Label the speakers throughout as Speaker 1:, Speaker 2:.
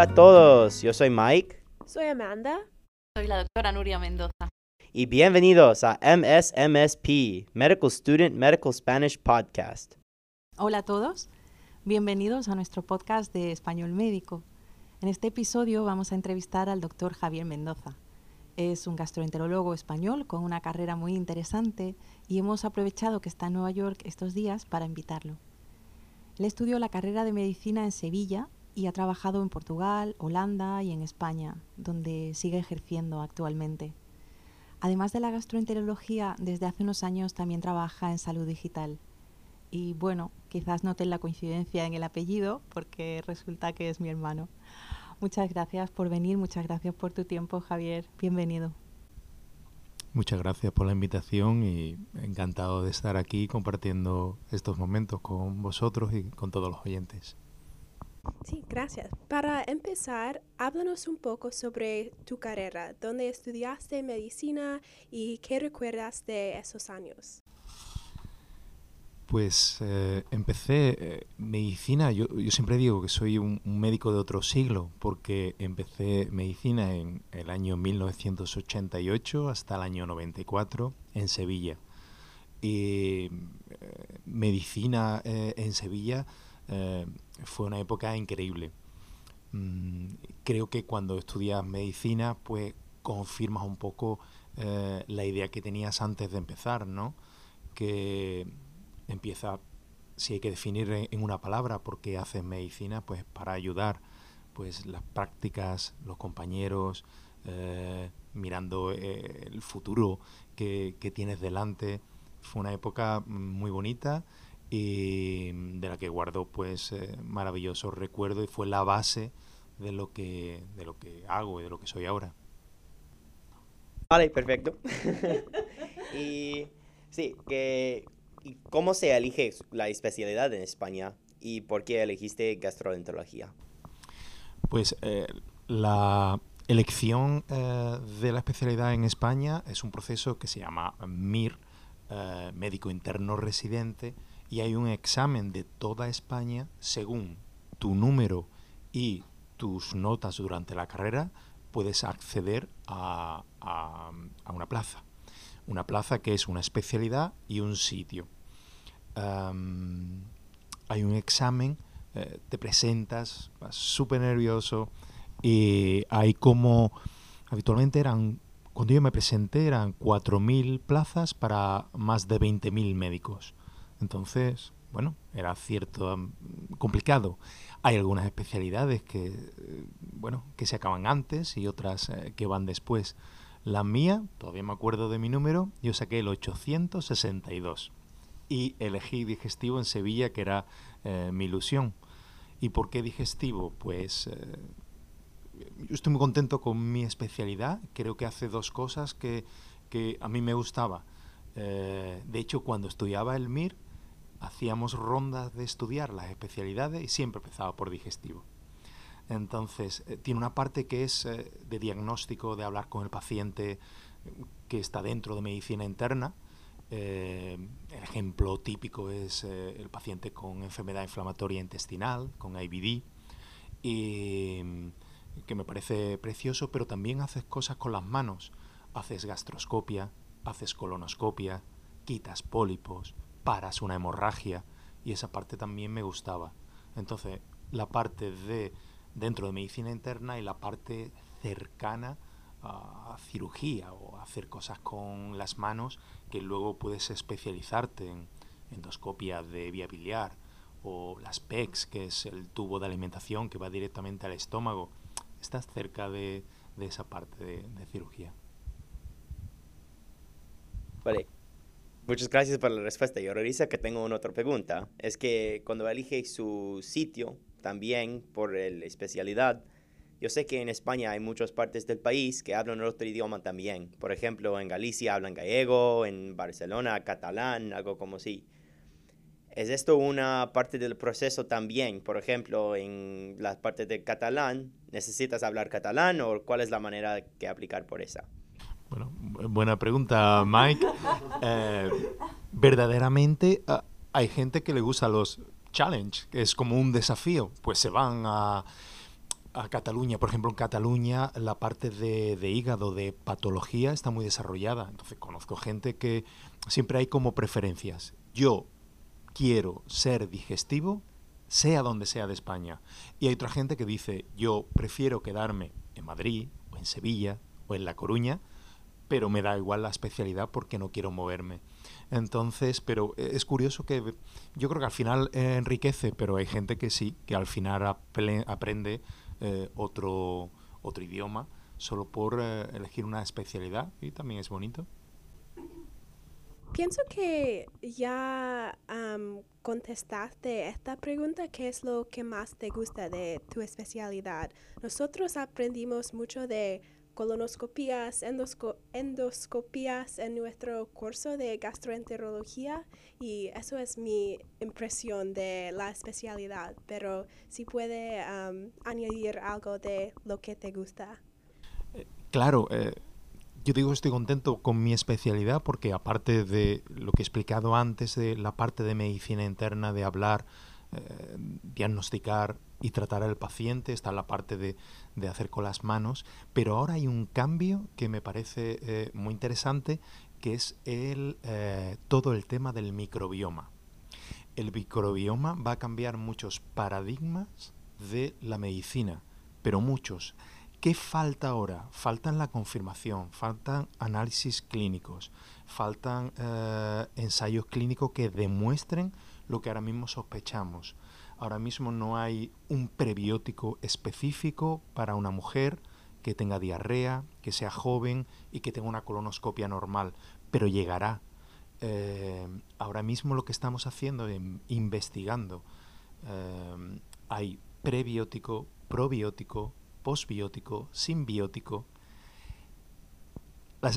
Speaker 1: Hola a todos, yo soy Mike
Speaker 2: Soy Amanda.
Speaker 3: Soy la doctora Nuria Mendoza.
Speaker 1: y bienvenidos a MSMSP, Medical Student Medical Spanish Podcast.
Speaker 4: Hola a todos, bienvenidos a nuestro podcast de Español Médico. En este episodio vamos a entrevistar al doctor Javier Mendoza. Es un gastroenterólogo español con una carrera muy interesante y hemos aprovechado que está en Nueva York estos días para invitarlo. Él estudió la carrera de medicina en Sevilla y ha trabajado en Portugal, Holanda y en España, donde sigue ejerciendo actualmente. Además de la gastroenterología, desde hace unos años también trabaja en salud digital. Y bueno, quizás noten la coincidencia en el apellido, porque resulta que es mi hermano. Muchas gracias por venir, muchas gracias por tu tiempo, Javier. Bienvenido.
Speaker 5: Muchas gracias por la invitación y encantado de estar aquí compartiendo estos momentos con vosotros y con todos los oyentes.
Speaker 2: Sí, gracias. Para empezar, háblanos un poco sobre tu carrera, dónde estudiaste medicina y qué recuerdas de esos años.
Speaker 5: Pues eh, empecé eh, medicina, yo, yo siempre digo que soy un, médico de otro siglo, porque empecé medicina en el año 1988 hasta el año 94 en Sevilla. Y eh, medicina en Sevilla eh, fue una época increíble. Mm, creo que cuando estudias medicina, pues confirmas un poco eh, la idea que tenías antes de empezar, ¿no? Que empieza, si hay que definir en, una palabra por qué haces medicina, pues para ayudar, pues las prácticas, los compañeros, eh, mirando el futuro que, que tienes delante. Fue una época muy bonita y de la que guardo pues eh, maravillosos recuerdos y fue la base de lo que de lo que hago y de lo que soy ahora.
Speaker 1: Vale, perfecto. y sí, que, ¿y ¿cómo se elige la especialidad en España y por qué elegiste gastroenterología?
Speaker 5: Pues eh, la elección eh, de la especialidad en España es un proceso que se llama MIR, eh, médico interno residente, y hay un examen de toda España según tu número y tus notas durante la carrera, puedes acceder a, a- una plaza. Una plaza que es una especialidad y un sitio. Hay un examen, eh, te presentas, vas súper nervioso y hay como, habitualmente eran, cuando yo me presenté eran 4.000 plazas para más de 20.000 médicos. Entonces, bueno, era cierto, complicado. Hay algunas especialidades que, eh, bueno, que se acaban antes y otras eh, que van después. La mía, todavía me acuerdo de mi número, yo saqué el 862 y elegí digestivo en Sevilla, que era eh, mi ilusión. ¿Y por qué digestivo? Pues yo estoy muy contento con mi especialidad, creo que hace dos cosas que, que a mí me gustaba. De hecho, cuando estudiaba el MIR, hacíamos rondas de estudiar las especialidades y siempre empezaba por digestivo. Entonces, eh, tiene una parte que es eh, de diagnóstico, de hablar con el paciente, que está dentro de medicina interna. Eh, el ejemplo típico es el paciente con enfermedad inflamatoria intestinal, con IBD, mm, que me parece precioso, pero también haces cosas con las manos. Haces gastroscopia, haces colonoscopia, quitas pólipos, paras una hemorragia, y esa parte también me gustaba. Entonces, la parte de dentro de medicina interna y la parte cercana a cirugía o hacer cosas con las manos que luego puedes especializarte en endoscopia de vía biliar o las PECs, que es el tubo de alimentación que va directamente al estómago. Estás cerca de, de esa parte de, de cirugía.
Speaker 1: Vale. Muchas gracias por la respuesta. Yo realizo que tengo una otra pregunta. Es que cuando elige su sitio, también por la especialidad, yo sé que en España hay muchas partes del país que hablan otro idioma también. Por ejemplo, en Galicia hablan gallego, en Barcelona catalán, algo como así. ¿Es esto una parte del proceso también? Por ejemplo, en las partes de catalán, ¿necesitas hablar catalán o cuál es la manera que aplicar por esa?
Speaker 5: Bueno, bu- buena pregunta, Mike. Eh, verdaderamente ah, hay gente que le gusta los challenge, que es como un desafío. Pues se van a... a Cataluña. Por ejemplo, en Cataluña la parte de, de, hígado, de patología, está muy desarrollada. Entonces conozco gente que siempre hay como preferencias. Yo quiero ser digestivo, sea donde sea de España. Y hay otra gente que dice, yo prefiero quedarme en Madrid o en Sevilla o en La Coruña, pero me da igual la especialidad porque no quiero moverme. Entonces, pero es curioso que yo creo que al final enriquece, pero hay gente que sí, que al final aprende eh, otro, otro idioma solo por eh, elegir una especialidad y también es bonito.
Speaker 2: Pienso que ya um, contestaste esta pregunta, ¿qué es lo que más te gusta de tu especialidad? Nosotros aprendimos mucho de colonoscopías, endoscopías en nuestro curso de gastroenterología y eso es mi impresión de la especialidad, pero si puede um, añadir algo de lo que te gusta.
Speaker 5: Eh, claro, eh, yo digo estoy contento con mi especialidad porque aparte de lo que he explicado antes de la parte de medicina interna, de hablar, eh, diagnosticar y tratar al paciente, está la parte de, de, hacer con las manos, pero ahora hay un cambio que me parece eh, muy interesante, que es el, eh, todo el tema del microbioma. El microbioma va a cambiar muchos paradigmas de la medicina, pero muchos. ¿Qué falta ahora? Faltan la confirmación, faltan análisis clínicos, faltan eh, ensayos clínicos que demuestren lo que ahora mismo sospechamos. Ahora mismo no hay un prebiótico específico para una mujer que tenga diarrea, que sea joven y que tenga una colonoscopia normal, pero llegará. Eh, ahora mismo lo que estamos haciendo es investigando. Eh, hay prebiótico, probiótico, posbiótico, simbiótico.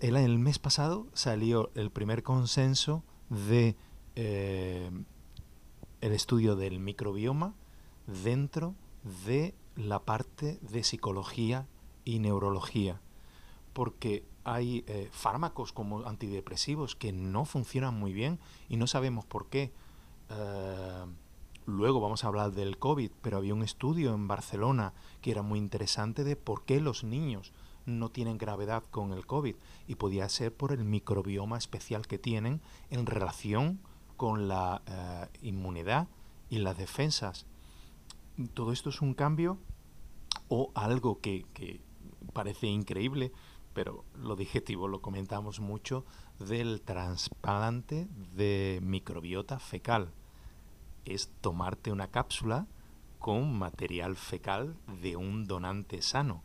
Speaker 5: el, el, mes pasado salió el primer consenso de eh, el estudio del microbioma dentro de la parte de psicología y neurología, porque hay eh, fármacos como antidepresivos que no funcionan muy bien y no sabemos por qué. Eh, luego vamos a hablar del COVID, pero había un estudio en Barcelona que era muy interesante de por qué los niños no tienen gravedad con el COVID y podía ser por el microbioma especial que tienen en relación con la eh, inmunidad y las defensas. Todo esto es un cambio o algo que, parece increíble, pero lo digestivo lo comentamos mucho, del trasplante de microbiota fecal. Es tomarte una cápsula con material fecal de un donante sano.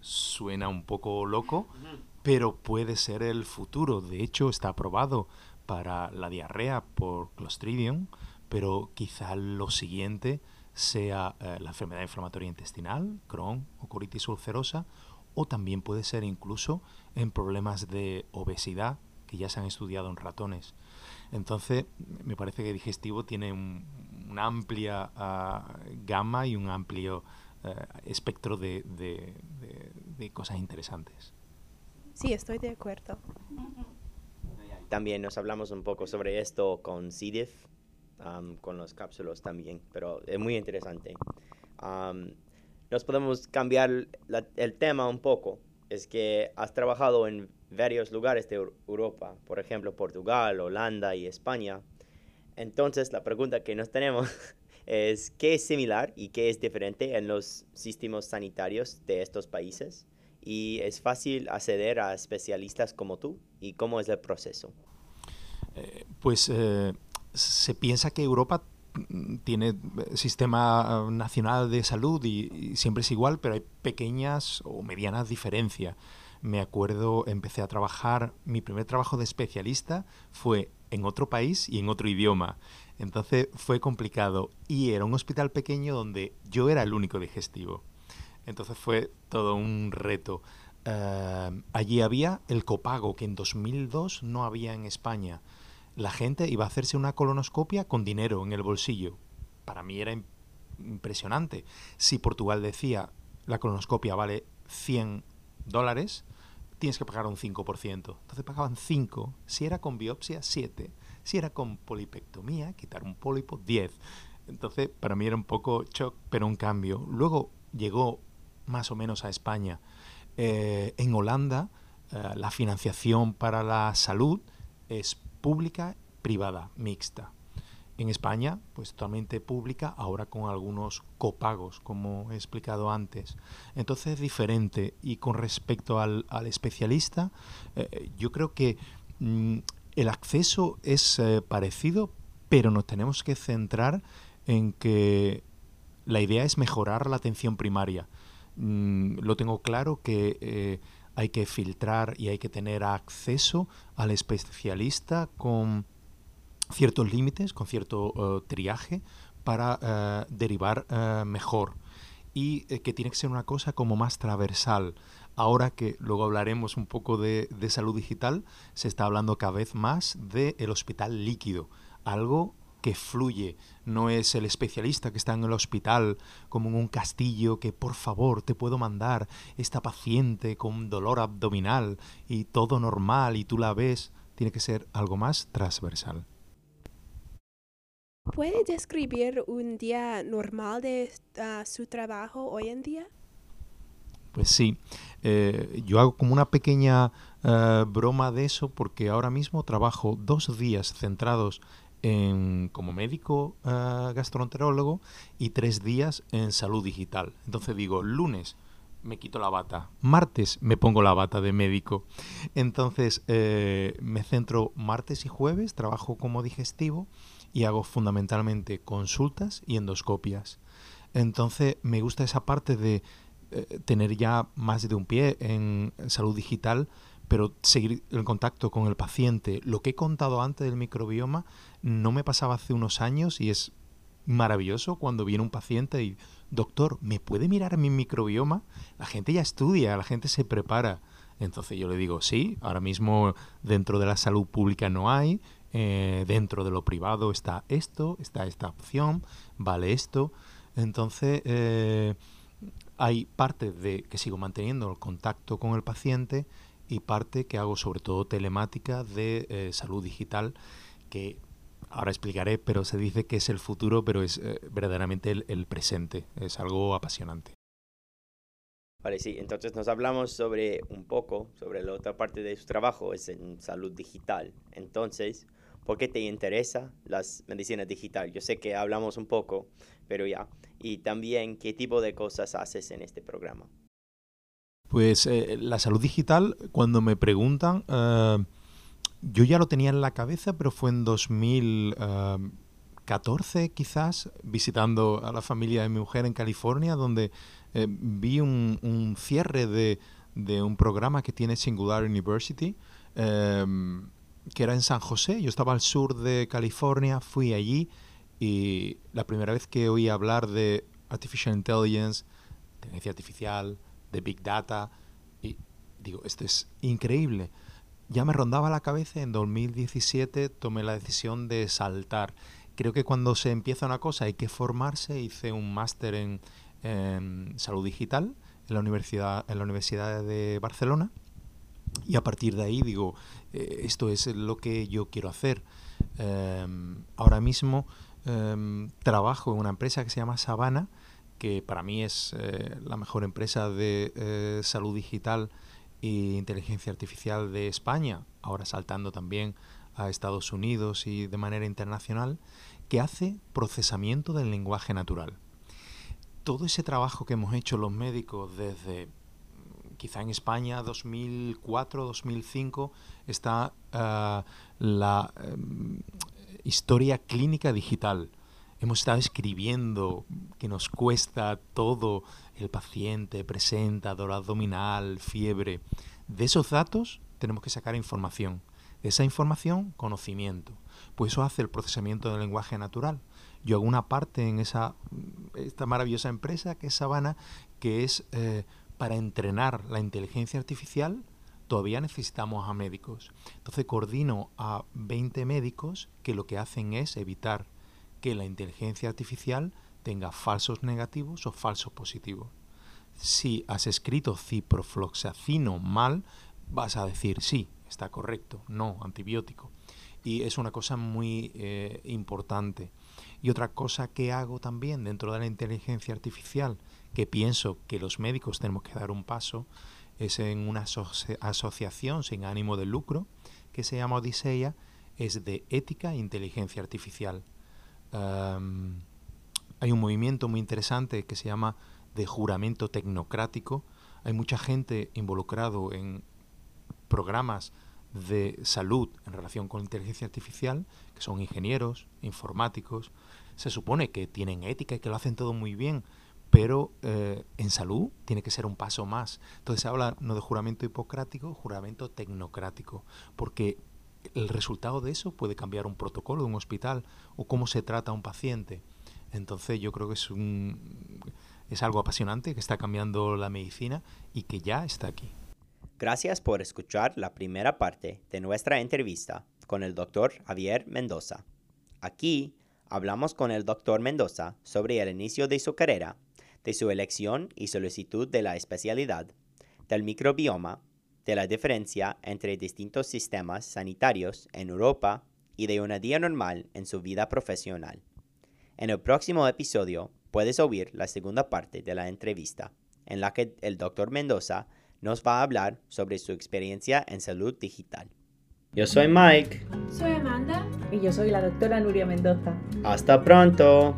Speaker 5: Suena un poco loco, pero puede ser el futuro. De hecho, está aprobado para la diarrea por Clostridium, pero quizá lo siguiente sea eh, la enfermedad inflamatoria intestinal, Crohn o colitis ulcerosa, o también puede ser incluso en problemas de obesidad que ya se han estudiado en ratones. Entonces, me parece que digestivo tiene una amplia ah, gama y un amplio eh, espectro de, de cosas interesantes.
Speaker 2: Sí, estoy de acuerdo.
Speaker 1: También nos hablamos un poco sobre esto con CDIF, con los cápsulos también, pero es muy interesante. nos podemos cambiar el tema un poco. Es que has trabajado en varios lugares de Europa, por ejemplo, Portugal, Holanda y España. Entonces, la pregunta que nos tenemos es, ¿qué es similar y qué es diferente en los sistemas sanitarios de estos países? Y es fácil acceder a especialistas como tú y cómo es el proceso.
Speaker 5: Eh, pues eh, se piensa que Europa tiene eh, sistema nacional de salud y, siempre es igual, pero hay pequeñas o medianas diferencias. Me acuerdo, empecé a trabajar, mi primer trabajo de especialista fue en otro país y en otro idioma. Entonces fue complicado y era un hospital pequeño donde yo era el único digestivo. Entonces fue todo un reto. Eh, allí había el copago, que en 2002 no había en España. La gente iba a hacerse una colonoscopia con dinero en el bolsillo. Para mí era impresionante. Si Portugal decía la colonoscopia vale 100 dólares, tienes que pagar un 5%. Entonces pagaban 5. Si era con biopsia, 7. Si era con polipectomía, quitar un pólipo, 10. Entonces para mí era un poco shock, pero un cambio. Luego llegó más o menos a España. Eh, en Holanda, eh, la financiación para la salud es pública, privada, mixta. En España, pues totalmente pública, ahora con algunos copagos, como he explicado antes. Entonces es diferente. Y con respecto al, especialista, eh, yo creo que mm, el acceso es parecido, pero nos tenemos que centrar en que la idea es mejorar la atención primaria. Mm, lo tengo claro que eh, hay que filtrar y hay que tener acceso al especialista con ciertos límites, con cierto eh, triaje para eh, derivar mejor. Y que tiene que ser una cosa como más transversal. Ahora que luego hablaremos un poco de, de salud digital, se está hablando cada vez más del hospital líquido, algo que fluye, no es el especialista que está en el hospital como en un castillo que por favor te puedo mandar esta paciente con dolor abdominal y todo normal y tú la ves, tiene que ser algo más transversal.
Speaker 2: ¿Puede describir un día normal de ah, su trabajo hoy en día?
Speaker 5: Pues sí, eh, yo hago como una pequeña eh, broma de eso porque ahora mismo trabajo dos días centrados como médico uh, gastroenterólogo y tres días en salud digital. Entonces digo, lunes me quito la bata, martes me pongo la bata de médico. Entonces eh, me centro martes y jueves, trabajo como digestivo y hago fundamentalmente consultas y endoscopias. Entonces me gusta esa parte de eh, tener ya más de un pie en salud digital pero seguir en contacto con el paciente. Lo que he contado antes del microbioma no me pasaba hace unos años y es maravilloso cuando viene un paciente y, doctor, ¿me puede mirar mi microbioma? La gente ya estudia, la gente se prepara. Entonces yo le digo, sí, ahora mismo dentro de la salud pública no hay, eh, dentro de lo privado está esto, está esta opción, vale esto. Entonces eh, hay parte de que sigo manteniendo el contacto con el paciente y parte que hago sobre todo telemática de eh, salud digital, que ahora explicaré, pero se dice que es el futuro, pero es eh, verdaderamente el, presente, es algo apasionante.
Speaker 1: Vale, sí, entonces nos hablamos sobre un poco, sobre la otra parte de su trabajo, es en salud digital. Entonces, ¿por qué te interesa las medicinas digital? Yo sé que hablamos un poco, pero ya. Y también, ¿qué tipo de cosas haces en este programa?
Speaker 5: Pues eh, la salud digital, cuando me preguntan, eh, yo ya lo tenía en la cabeza, pero fue en 2014 quizás, visitando a la familia de mi mujer en California, donde eh, vi un, cierre de, un programa que tiene Singular University, que era en San José. Yo estaba al sur de California, fui allí y la primera vez que oí hablar de Artificial Intelligence, inteligencia artificial, de Big Data. Y digo, esto es increíble. Ya me rondaba la cabeza, en 2017 tomé la decisión de saltar. Creo que cuando se empieza una cosa hay que formarse. Hice un máster en, salud digital en la, universidad, en la Universidad de Barcelona. Y a partir de ahí digo, eh, esto es lo que yo quiero hacer. Em, ahora mismo em, trabajo en una empresa que se llama Sabana, que para mí es eh, la mejor empresa de eh, salud digital e inteligencia artificial de España, ahora saltando también a Estados Unidos y de manera internacional, que hace procesamiento del lenguaje natural. Todo ese trabajo que hemos hecho los médicos desde quizá en España 2004, 2005, está eh, la em, historia clínica digital hemos estado escribiendo que nos cuesta todo, el paciente presenta dolor abdominal, fiebre. De esos datos tenemos que sacar información. De esa información, conocimiento. Pues eso hace el procesamiento del lenguaje natural. Yo hago una parte en esa esta maravillosa empresa que es Sabana, que es eh, para entrenar la inteligencia artificial todavía necesitamos a médicos. Entonces coordino a 20 médicos que lo que hacen es evitar que la inteligencia artificial tenga falsos negativos o falsos positivos. Si has escrito ciprofloxacino mal, vas a decir sí, está correcto, no, antibiótico. Y es una cosa muy eh, importante. Y otra cosa que hago también dentro de la inteligencia artificial, que pienso que los médicos tenemos que dar un paso es en una asociación sin ánimo de lucro que se llama Odiseia, es de ética e inteligencia artificial. Hay un movimiento muy interesante que se llama de juramento tecnocrático. Hay mucha gente involucrado en programas de salud en relación con inteligencia artificial, que son ingenieros, informáticos. Se supone que tienen ética y que lo hacen todo muy bien, pero eh, en salud tiene que ser un paso más. Entonces se habla no de juramento hipocrático, juramento tecnocrático, porque el resultado de eso puede cambiar un protocolo de un hospital o cómo se trata a un paciente. Entonces yo creo que es, un, es algo apasionante que está cambiando la medicina y que ya está aquí.
Speaker 1: Gracias por escuchar la primera parte de nuestra entrevista con el doctor Javier Mendoza. Aquí hablamos con el doctor Mendoza sobre el inicio de su carrera de su elección y solicitud de la especialidad, del microbioma, de la diferencia entre distintos sistemas sanitarios en Europa y de una día normal en su vida profesional. En el próximo episodio puedes oír la segunda parte de la entrevista, en la que el Dr. Mendoza nos va a hablar sobre su experiencia en salud digital. Yo soy Mike.
Speaker 2: Soy Amanda.
Speaker 4: Y yo soy la doctora Nuria Mendoza.
Speaker 1: Hasta pronto.